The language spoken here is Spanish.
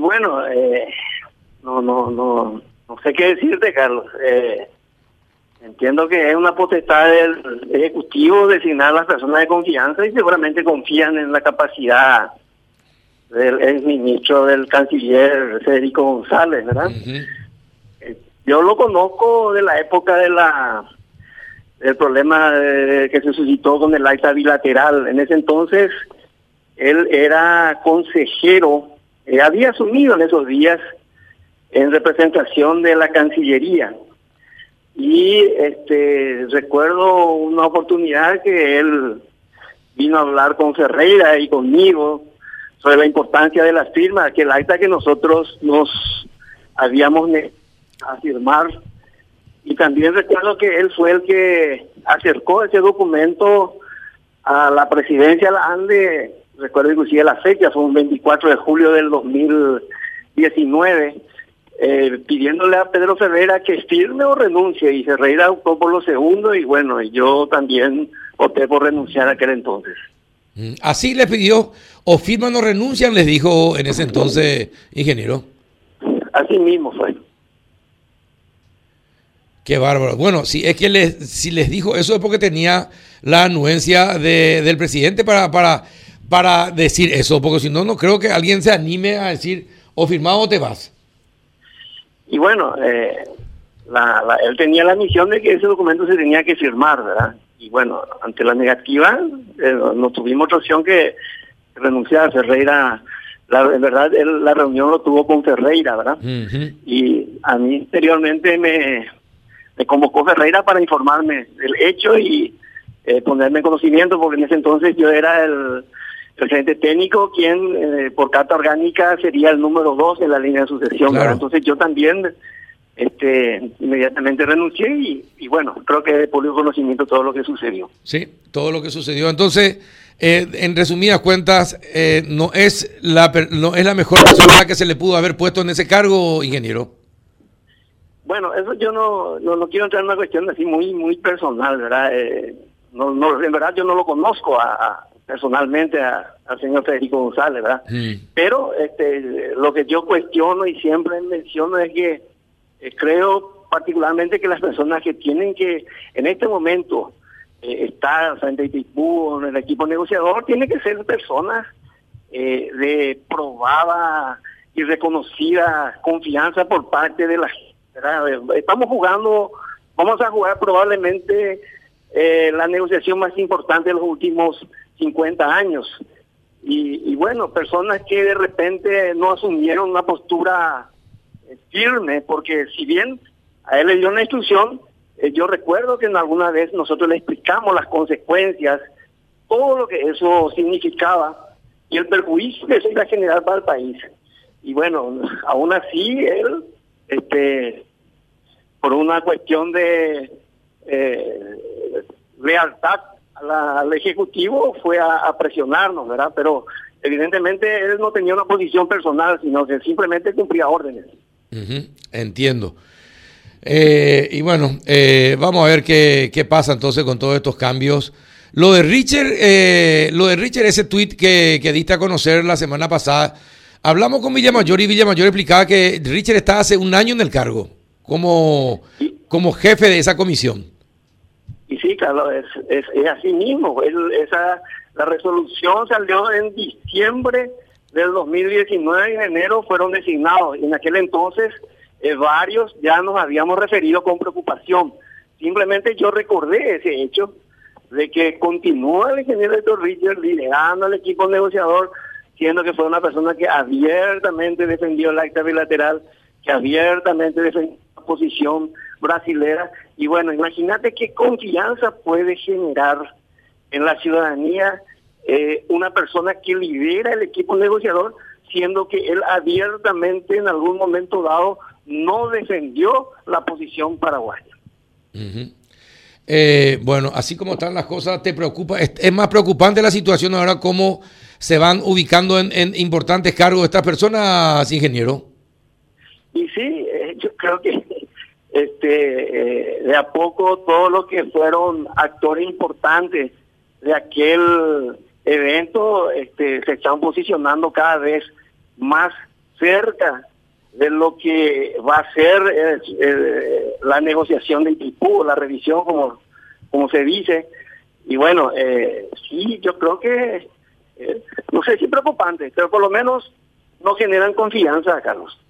bueno, eh, no, no, no, no sé qué decirte, Carlos. Eh, entiendo que es una potestad del Ejecutivo designar a las personas de confianza y seguramente confían en la capacidad del ministro del canciller Federico González, ¿verdad? Eh, yo lo conozco de la época de la del problema que se suscitó con el acta bilateral. En ese entonces él era consejero, eh, había asumido en esos días en representación de la Cancillería. Y este recuerdo una oportunidad que él vino a hablar con Ferreira y conmigo sobre la importancia de las firmas, que el acta que nosotros nos habíamos a firmar. Y también recuerdo que él fue el que acercó ese documento a la presidencia de la ANDE, recuerdo inclusive la fecha, fue un 24 de julio del 2019, eh, pidiéndole a Pedro Ferreira que firme o renuncie, y Ferreira optó por lo segundo, y bueno, yo también opté por renunciar a aquel entonces. Mm, así le pidió, o firman o renuncian, les dijo en ese entonces, ingeniero. Así mismo fue. Qué bárbaro. Bueno, si es que les, si les dijo eso es porque tenía la anuencia de, del presidente para, para, para decir eso, porque si no, no creo que alguien se anime a decir o firmado o te vas. Y bueno, eh, él tenía la misión de que ese documento se tenía que firmar, ¿verdad? y bueno, ante la negativa, eh, no tuvimos otra opción que renunciar a Ferreira. La, en verdad, la reunión lo tuvo con Ferreira, ¿verdad? Y a mí anteriormente me, me convocó Ferreira para informarme del hecho y eh, ponerme en conocimiento, porque en ese entonces yo era el presidente técnico, quien eh, por carta orgánica sería el número dos en la línea de sucesión. Entonces yo también este, inmediatamente renuncié y, bueno, creo que de público conocimiento todo lo que sucedió. Sí, todo lo que sucedió. Entonces, eh, en resumidas cuentas, eh, no es la no es la mejor persona que se le pudo haber puesto en ese cargo, ingeniero. Bueno, eso yo no, no, quiero entrar en una cuestión así muy muy personal, ¿verdad? Eh, no, no, en verdad yo no lo conozco a, personalmente al señor Federico González, ¿verdad? Pero este, lo que yo cuestiono y siempre menciono es que eh, creo particularmente que las personas que tienen que en este momento eh, estar frente a en el equipo negociador, tienen que ser personas eh, de probada y reconocida confianza por parte de la gente. Estamos jugando, vamos a jugar probablemente la negociación más importante de los últimos 50 años. Y, y, bueno, personas que de repente no asumieron una postura firme, porque si bien a él le dio una instrucción, eh, yo recuerdo que en alguna vez nosotros le explicamos las consecuencias, todo lo que eso significaba y el perjuicio que eso iba a generar para el país. Y bueno, aún así él, este, por una cuestión de eh, lealtad al Ejecutivo, fue a presionarnos, ¿verdad? Pero evidentemente él no tenía una posición personal, sino que simplemente cumplía órdenes. Entiendo. Eh, y bueno, eh, vamos a ver qué, qué, pasa entonces con todos estos cambios. Lo de Richard, eh, lo de Richard, ese tweet que, que, diste a conocer la semana pasada, hablamos con Villamayor y Villamayor explicaba que Richard está hace un año en el cargo como, como jefe de esa comisión. Y sí, Carlos, es, es, así mismo. esa, la resolución salió en diciembre del 2019 en enero fueron designados. En aquel entonces eh, varios ya nos habíamos referido con preocupación. Simplemente yo recordé ese hecho de que continúa el ingeniero Héctor Richard liderando al equipo negociador, siendo que fue una persona que abiertamente defendió el acta bilateral, que abiertamente defendió la posición brasilera. Y bueno, imagínate qué confianza puede generar en la ciudadanía eh, una persona que lidera el equipo negociador, siendo que él abiertamente en algún momento dado no defendió la posición paraguaya. Eh, bueno, así como están las cosas, ¿te preocupa? ¿Es, más preocupante la situación ahora cómo se van ubicando en, importantes cargos estas personas, ingeniero? Y sí, eh, yo creo que este de a poco todos los que fueron actores importantes de aquel evento este, se están posicionando cada vez más cerca de lo que va a ser eh, eh, la negociación del TIPU, la revisión, como, como se dice. Y bueno, eh, sí, yo creo que, no sé si preocupante, pero por lo menos no generan confianza, Carlos.